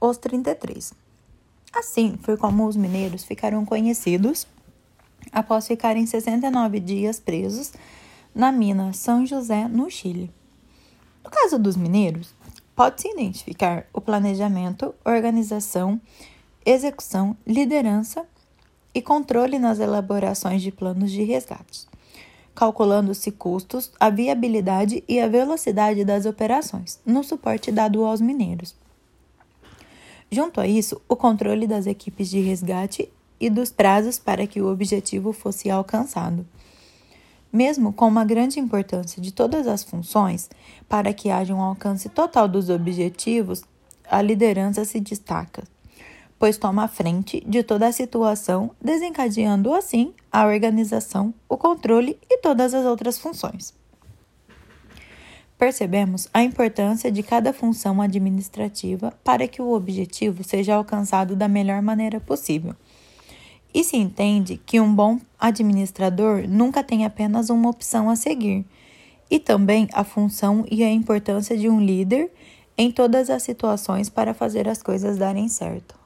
os 33. Assim foi como os mineiros ficaram conhecidos após ficarem 69 dias presos na mina São José, no Chile. No caso dos mineiros, pode-se identificar o planejamento, organização, execução, liderança e controle nas elaborações de planos de resgate, calculando-se custos, a viabilidade e a velocidade das operações, no suporte dado aos mineiros. Junto a isso, o controle das equipes de resgate e dos prazos para que o objetivo fosse alcançado. Mesmo com uma grande importância de todas as funções, para que haja um alcance total dos objetivos, a liderança se destaca, pois toma a frente de toda a situação, desencadeando assim a organização, o controle e todas as outras funções. Percebemos a importância de cada função administrativa para que o objetivo seja alcançado da melhor maneira possível. E se entende que um bom administrador nunca tem apenas uma opção a seguir, e também a função e a importância de um líder em todas as situações para fazer as coisas darem certo.